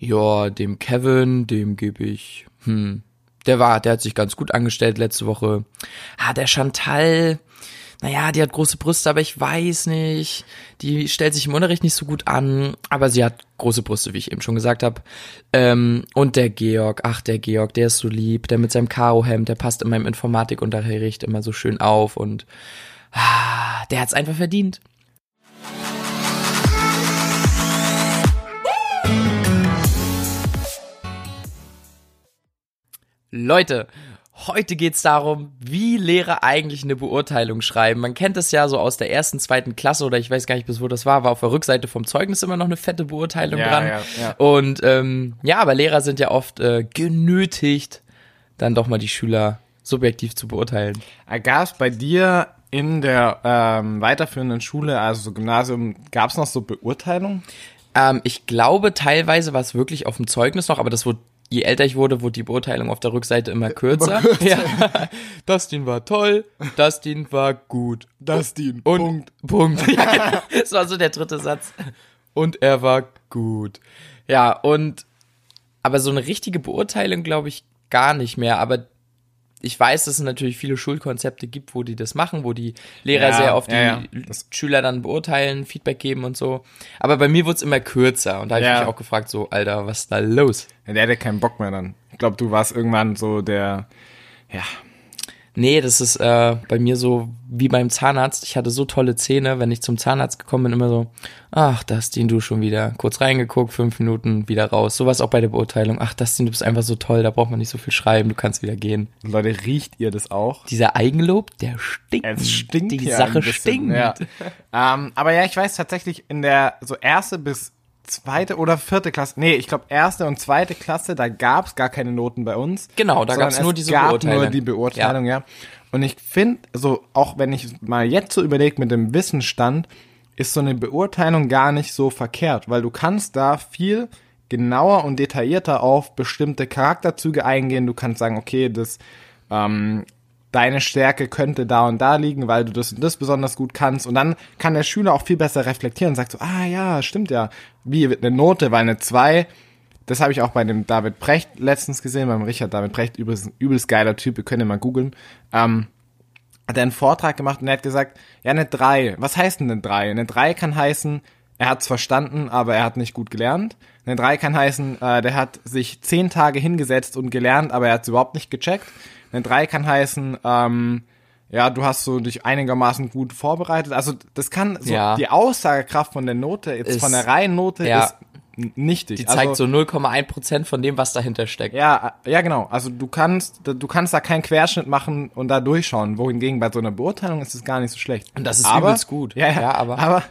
Ja, dem Kevin, dem gebe ich, hm, der war, der hat sich ganz gut angestellt letzte Woche. Ah, der Chantal, naja, die hat große Brüste, aber ich weiß nicht. Die stellt sich im Unterricht nicht so gut an, aber sie hat große Brüste, wie ich eben schon gesagt habe. Ähm, und der Georg, ach, der Georg, der ist so lieb, der mit seinem Karohemd, der passt in meinem Informatikunterricht immer so schön auf und ah, der hat's einfach verdient. Leute, heute geht's darum, wie Lehrer eigentlich eine Beurteilung schreiben. Man kennt es ja so aus der ersten, zweiten Klasse oder ich weiß gar nicht, bis wo das war, war auf der Rückseite vom Zeugnis immer noch eine fette Beurteilung Ja, dran. ja, ja. Und ähm, ja, aber Lehrer sind ja oft äh, genötigt, dann doch mal die Schüler subjektiv zu beurteilen. Gab es bei dir in der ähm, weiterführenden Schule, also so Gymnasium, gab es noch so Beurteilungen? Ähm, ich glaube, teilweise war es wirklich auf dem Zeugnis noch, aber das wurde, je älter ich wurde, wurde die Beurteilung auf der Rückseite immer kürzer. Ja. Dustin war toll, Dustin war gut. Dustin, Und Punkt. Punkt. Ja, das war so der dritte Satz. Und er war gut. Ja, und aber so eine richtige Beurteilung glaube ich gar nicht mehr. Aber ich weiß, dass es natürlich viele Schulkonzepte gibt, wo die das machen, wo die Lehrer Ja, sehr auf die ja, ja. Schüler dann beurteilen, Feedback geben und so. Aber bei mir wurde es immer kürzer und da habe Ja. ich mich auch gefragt, so, Alter, was ist da los? Ja, der hatte keinen Bock mehr dann. Ich glaube, du warst irgendwann so der, ja, Nee, das ist äh, bei mir so wie beim Zahnarzt. Ich hatte so tolle Zähne, wenn ich zum Zahnarzt gekommen bin, immer so, ach, Dustin, du schon wieder. Kurz reingeguckt, fünf Minuten, wieder raus. Sowas auch bei der Beurteilung. Ach, Dustin, du bist einfach so toll, da braucht man nicht so viel schreiben, du kannst wieder gehen. Leute, riecht ihr das auch? Dieser Eigenlob, der stinkt. Es stinkt Die Sache ein bisschen, stinkt. Ja. ähm, aber ja, ich weiß tatsächlich in der so erste bis zweite oder vierte Klasse, nee, ich glaube erste und zweite Klasse, da gab's gar keine Noten bei uns. Genau, da sondern gab's nur es diese gab Beurteilung. nur die Beurteilung, ja. Und ich finde, so auch wenn ich mal jetzt so überlege mit dem Wissensstand, ist so eine Beurteilung gar nicht so verkehrt, weil du kannst da viel genauer und detaillierter auf bestimmte Charakterzüge eingehen. Du kannst sagen, okay, das ähm, deine Stärke könnte da und da liegen, weil du das und das besonders gut kannst. Und dann kann der Schüler auch viel besser reflektieren und sagt so, ah ja, stimmt ja. Wie eine Note, weil eine 2, das habe ich auch bei dem David Precht letztens gesehen, beim Richard David Precht, ein übelst geiler Typ, ihr könnt ihn mal googeln. Ähm, hat er einen Vortrag gemacht und er hat gesagt, ja, eine 3, was heißt denn eine 3? Eine 3 kann heißen, er hat's verstanden, aber er hat nicht gut gelernt. Eine 3 kann heißen, äh, der hat sich zehn Tage hingesetzt und gelernt, aber er hat's überhaupt nicht gecheckt. Eine 3 kann heißen, ähm, ja, du hast so dich einigermaßen gut vorbereitet. Also das kann so Ja. die Aussagekraft von der Note, jetzt Ist- von der reinen Note ja. ist nichtig. Die also, zeigt so 0,1 Prozent von dem, was dahinter steckt. ja, ja, genau. Also du kannst, du kannst da keinen Querschnitt machen und da durchschauen. Wohingegen bei so einer Beurteilung ist es gar nicht so schlecht. Und das ist aber, übelst gut. Ja, ja, Ja, aber- aber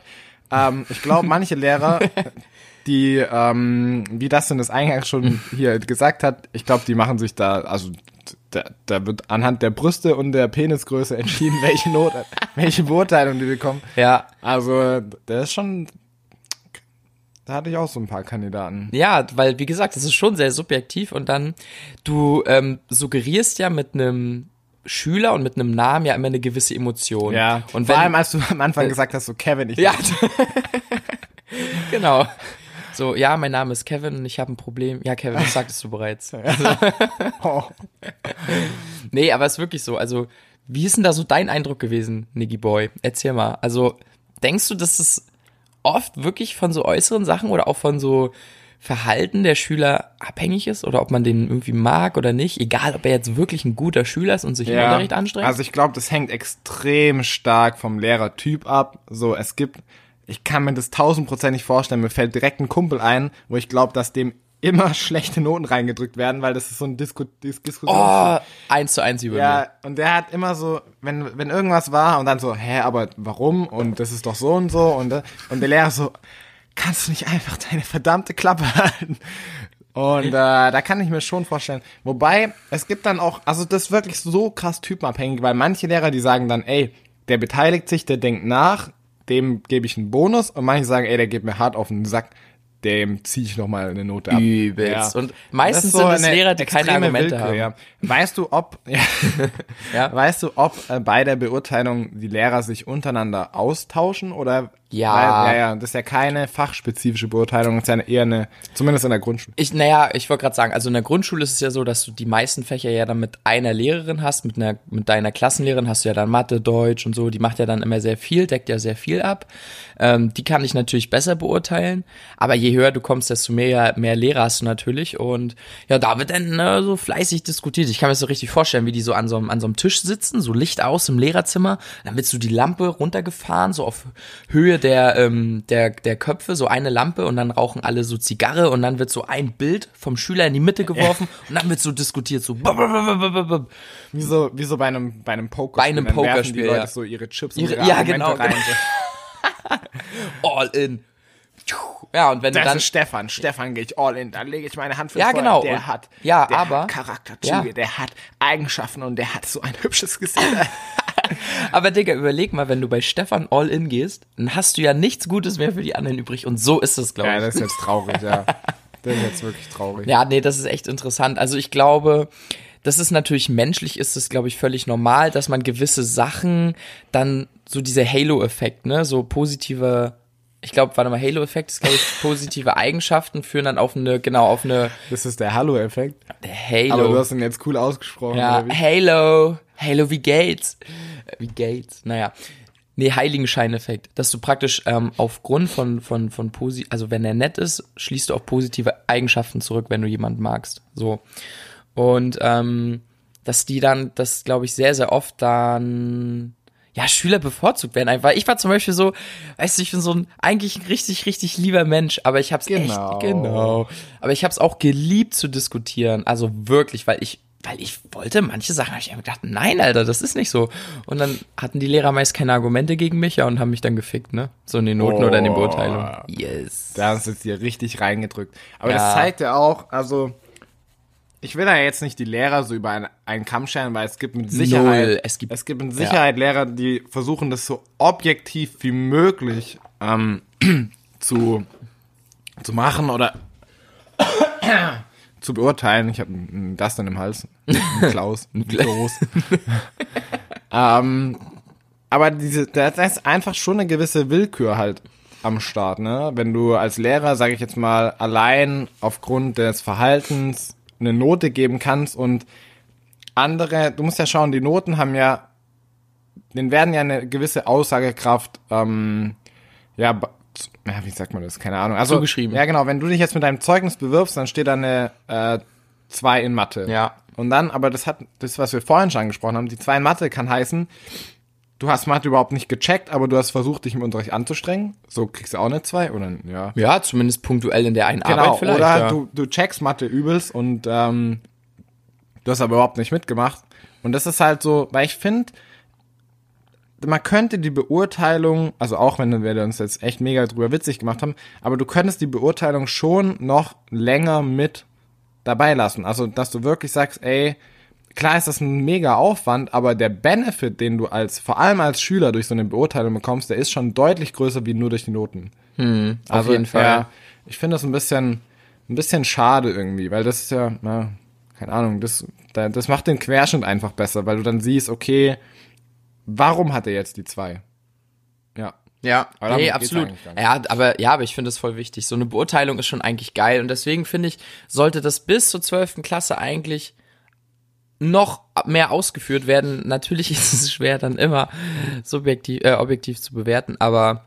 ähm, ich glaube, manche Lehrer, die, ähm, wie das denn das eingangs schon hier gesagt hat, ich glaube, die machen sich da, also da, da wird anhand der Brüste und der Penisgröße entschieden, welche Note, welche Beurteilung die bekommen. Ja, Also, der ist schon, da hatte ich auch so ein paar Kandidaten. Ja, weil wie gesagt, das ist schon sehr subjektiv und dann du ähm, suggerierst ja mit einem Schüler und mit einem Namen ja immer eine gewisse Emotion. Ja, und vor wenn, allem, als du am Anfang gesagt hast, so Kevin, ich ja, genau. So, ja, mein Name ist Kevin und ich habe ein Problem. Ja, Kevin, das sagtest du bereits. Oh. Nee, aber es ist wirklich so. Also, wie ist denn da so dein Eindruck gewesen, Niggy Boy? Erzähl mal. Also, denkst du, dass es oft wirklich von so äußeren Sachen oder auch von so Verhalten der Schüler abhängig ist oder ob man den irgendwie mag oder nicht, egal ob er jetzt wirklich ein guter Schüler ist und sich im Unterricht anstrengt? Also ich glaube, das hängt extrem stark vom Lehrertyp ab. So, es gibt, ich kann mir das tausendprozentig vorstellen, mir fällt direkt ein Kumpel ein, wo ich glaube, dass dem immer schlechte Noten reingedrückt werden, weil das ist so ein Disku Dis Diskussion. oh, eins zu eins über mir. Ja, und der hat immer so, wenn, wenn irgendwas war und dann so, hä, aber warum? Und das ist doch so und so. Und, und der Lehrer so, kannst du nicht einfach deine verdammte Klappe halten? Und äh, da kann ich mir schon vorstellen. Wobei, es gibt dann auch, also das ist wirklich so krass typenabhängig, weil manche Lehrer, die sagen dann, ey, der beteiligt sich, der denkt nach, dem gebe ich einen Bonus. Und manche sagen, ey, der geht mir hart auf den Sack, dem ziehe ich nochmal eine Note ab. Übelst. Und meistens ist sind es Lehrer, die keine Argumente Willkür, haben. Ja. Weißt du, ob, ja, Ja. weißt du, ob äh, bei der Beurteilung die Lehrer sich untereinander austauschen oder Ja. Weil, ja, ja, das ist ja keine fachspezifische Beurteilung, das ist ja eher eine, zumindest in der Grundschule. Ich, naja, ich wollte gerade sagen, also in der Grundschule ist es ja so, dass du die meisten Fächer ja dann mit einer Lehrerin hast, mit einer, mit deiner Klassenlehrerin hast du ja dann Mathe, Deutsch und so, die macht ja dann immer sehr viel, deckt ja sehr viel ab. Ähm, die kann ich natürlich besser beurteilen, aber je höher du kommst, desto mehr, mehr Lehrer hast du natürlich und ja, da wird dann ne, so fleißig diskutiert. Ich kann mir das so richtig vorstellen, wie die so an so, einem, an so einem Tisch sitzen, so Licht aus im Lehrerzimmer, dann wird so die Lampe runtergefahren, so auf Höhe der, ähm, der, der Köpfe, so eine Lampe und dann rauchen alle so Zigarre und dann wird so ein Bild vom Schüler in die Mitte geworfen und dann wird so diskutiert, so Wie so, wie so bei einem, bei einem Pokerspiel. Bei einem Dann Pokerspiel, die Leute ja. so ihre Chips Ihre- und ihre ja, genau, rein. all in. Ja, und wenn du Das dann ist Stefan. Stefan gehe ich all in. Dann lege ich meine Hand für Ja, Feuer. genau. Der Und- hat, ja, der aber- hat Charakterzüge, Ja. der hat Eigenschaften und der hat so ein hübsches Gesicht. Aber Digga, überleg mal, wenn du bei Stefan all in gehst, dann hast du ja nichts Gutes mehr für die anderen übrig. Und so ist es, glaube ja, ich. das ist jetzt traurig, ja. Das ist jetzt wirklich traurig. Ja, nee, das ist echt interessant. Also ich glaube, das ist natürlich menschlich, ist es, glaube ich, völlig normal, dass man gewisse Sachen dann so dieser Halo-Effekt, ne, so positive, ich glaube, warte mal, Halo-Effekt ist, glaube ich, positive Eigenschaften führen dann auf eine, genau, auf eine, Das ist der Hallo-Effekt. der Aber du Halo. hast ihn jetzt cool ausgesprochen. Ja? Halo. Halo, wie? Äh, Wie geht's? Naja. Nee, Heiligenscheineffekt. Dass du praktisch ähm, aufgrund von, von, von posi also wenn er nett ist, schließt du auf positive Eigenschaften zurück, wenn du jemanden magst. So. Und ähm, dass die dann, das glaube ich, sehr, sehr oft dann ja, Schüler bevorzugt werden. Einfach. Ich war zum Beispiel so, weißt du, ich bin so ein eigentlich ein richtig, richtig lieber Mensch, aber ich hab's Genau. echt, genau. Aber ich hab's auch geliebt zu diskutieren. Also wirklich, weil ich, weil ich wollte, manche Sachen habe ich einfach gedacht, nein, Alter, das ist nicht so. Und dann hatten die Lehrer meist keine Argumente gegen mich ja, und haben mich dann gefickt, ne? So in den Noten oder in den Oh. Beurteilungen. Yes. Da hast du es dir richtig reingedrückt. Aber Ja. das zeigt ja auch, also ich will da jetzt nicht die Lehrer so über einen, einen Kamm scheren, weil es gibt mit Sicherheit, Null. Es gibt- es gibt mit Sicherheit Lehrer, die versuchen, das so objektiv wie möglich ähm, zu, zu machen oder zu beurteilen. Ich habe das dann im Hals. Ein Klaus. Ein Klaus. ähm, aber diese, da ist einfach schon eine gewisse Willkür halt am Start, ne? Wenn du als Lehrer, sage ich jetzt mal, allein aufgrund des Verhaltens eine Note geben kannst und andere, du musst ja schauen, die Noten haben ja, denen werden ja eine gewisse Aussagekraft, ähm, ja, ja, wie sagt man das? Keine Ahnung. Also, Zugeschrieben. Ja, genau. Wenn du dich jetzt mit deinem Zeugnis bewirbst, dann steht da eine äh, 2 in Mathe. Ja. Und dann, aber das hat, das, was wir vorhin schon angesprochen haben, die 2 in Mathe kann heißen, du hast Mathe überhaupt nicht gecheckt, aber du hast versucht, dich im Unterricht anzustrengen. So kriegst du auch eine 2 oder ja. Ja, zumindest punktuell in der einen Genau, Arbeit vielleicht. oder ja. du, du checkst Mathe übelst und ähm, du hast aber überhaupt nicht mitgemacht. Und das ist halt so, weil ich finde, man könnte die Beurteilung, also auch wenn wir uns jetzt echt mega drüber witzig gemacht haben, aber du könntest die Beurteilung schon noch länger mit dabei lassen. Also, dass du wirklich sagst, ey, klar ist das ein mega Aufwand, aber der Benefit, den du als, vor allem als Schüler durch so eine Beurteilung bekommst, der ist schon deutlich größer wie nur durch die Noten. auf jeden Fall. Ja, ich finde das ein bisschen, ein bisschen schade irgendwie, weil das ist ja, na, keine Ahnung, das, da- das macht den Querschnitt einfach besser, weil du dann siehst, okay, warum hat er jetzt die zwei? Ja. Ja, Aber nee, absolut. Ja, aber ja, aber ich finde das voll wichtig. So eine Beurteilung ist schon eigentlich geil und deswegen finde ich, sollte das bis zur 12. Klasse eigentlich noch mehr ausgeführt werden. Natürlich ist es schwer dann immer subjektiv äh, objektiv zu bewerten, aber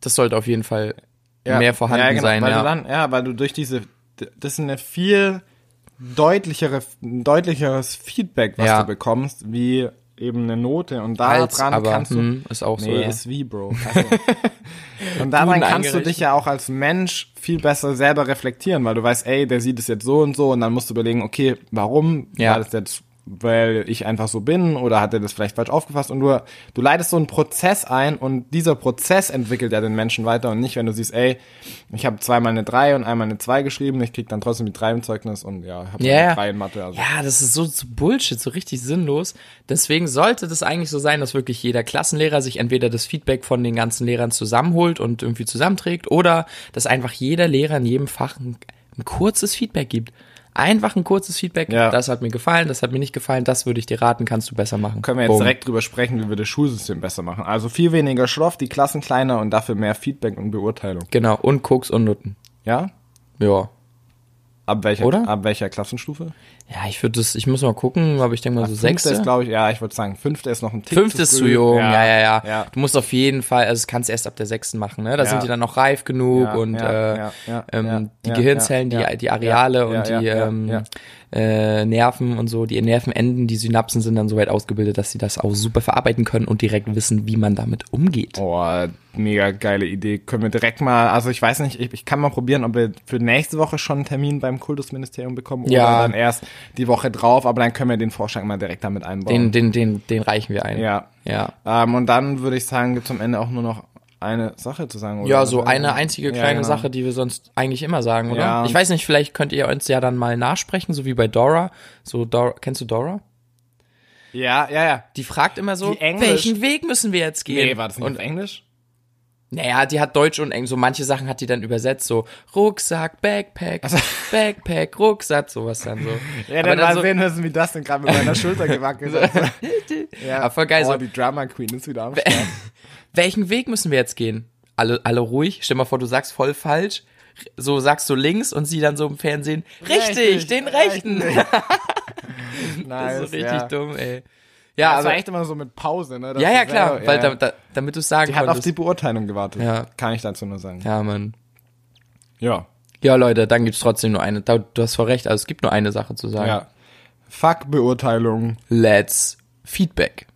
das sollte auf jeden Fall ja. mehr vorhanden ja, genau, sein, weil ja. Du dann, ja, weil du durch diese, das ist eine viel deutlichere, ein deutlicheres Feedback, was Ja. du bekommst, wie eben eine Note und daran aber kannst du, hm, ist auch so. Nee, ja. ist wie, Bro. Also, und daran kannst du dich ja auch als Mensch viel besser selber reflektieren, weil du weißt, ey, der sieht es jetzt so und so und dann musst du überlegen, okay, warum Ja. war das jetzt, weil ich einfach so bin oder hat er das vielleicht falsch aufgefasst und du, du leitest so einen Prozess ein und dieser Prozess entwickelt ja den Menschen weiter und nicht, wenn du siehst, ey, ich habe zweimal eine 3 und einmal eine 2 geschrieben, ich krieg dann trotzdem die 3 im Zeugnis und ja, habe Ja, eine ja. 3 in Mathe. Also. Ja, das ist so, so Bullshit, so richtig sinnlos. Deswegen sollte das eigentlich so sein, dass wirklich jeder Klassenlehrer sich entweder das Feedback von den ganzen Lehrern zusammenholt und irgendwie zusammenträgt oder dass einfach jeder Lehrer in jedem Fach ein, ein kurzes Feedback gibt. Einfach ein kurzes Feedback. Ja. Das hat mir gefallen, das hat mir nicht gefallen, das würde ich dir raten, kannst du besser machen. Können wir jetzt Boom. direkt drüber sprechen, wie wir das Schulsystem besser machen. Also viel weniger Schroff, die Klassen kleiner und dafür mehr Feedback und Beurteilung. Genau, und Koks und Nutten. Ja? Ja. Ab welcher, Oder? ab welcher Klassenstufe? Ja, ich würde das, ich muss mal gucken, aber ich denke mal so sechste. ist, glaube ich, ja, ich würde sagen, fünfte ist noch ein Tick Fünfte ist zu jung, ja, ja, ja, ja. Du musst auf jeden Fall, also das kannst du erst ab der sechsten machen, ne? Da Ja. sind die dann noch reif genug Ja, und ja, äh, ja, ja, ähm, ja, die ja, Gehirnzellen, ja, die, die ja, Areale ja, und ja, die ja, ähm, ja. Äh, Nerven und so, die Nervenenden, die Synapsen sind dann so weit ausgebildet, dass sie das auch super verarbeiten können und direkt wissen, wie man damit umgeht. Oh, mega geile Idee. Können wir direkt mal, also ich weiß nicht, ich, ich kann mal probieren, ob wir für nächste Woche schon einen Termin beim Kultusministerium bekommen Ja. oder dann erst die Woche drauf, aber dann können wir den Vorschlag mal direkt damit einbauen. Den, den, den, den reichen wir ein. ja. Ja. Ähm, und dann würde ich sagen, gibt es am Ende auch nur noch eine Sache zu sagen. Oder? Ja, so eine einzige Ja, kleine genau. Sache, die wir sonst eigentlich immer sagen, oder? Ja. Ich weiß nicht, vielleicht könnt ihr uns ja dann mal nachsprechen, so wie bei Dora. So Dora, kennst du Dora? Ja, ja, ja. Die fragt immer so, welchen Weg müssen wir jetzt gehen? Nee, war das nicht Und auf Englisch? Naja, die hat Deutsch und Englisch. So manche Sachen hat die dann übersetzt, so Rucksack, Backpack, Backpack, Rucksack, sowas dann so. Ja, Aber dann, mal so, sehen müssen, wie das denn gerade mit meiner Schulter gewackelt ist. ja. Aber voll geil, oh, so- die Drama Queen ist wieder am Start. welchen Weg müssen wir jetzt gehen? Alle, alle ruhig. Stell mal vor, du sagst voll falsch. So sagst du links und sie dann so im Fernsehen, richtig, Richtig, den rechten. nice, Das ist so richtig ja. dumm, ey. Ja, Ja, das war aber, echt immer so mit Pause, ne? dass ja, ja, klar, selber- weil ja. Da, da, damit du sagen die hat auf konntest. die Beurteilung gewartet. Ja. Kann ich dazu nur sagen. ja, Mann. Ja. Ja, Leute, dann gibt's trotzdem nur eine. Du hast voll recht, also es gibt nur eine Sache zu sagen. Ja. Fuck Beurteilung. Let's Feedback.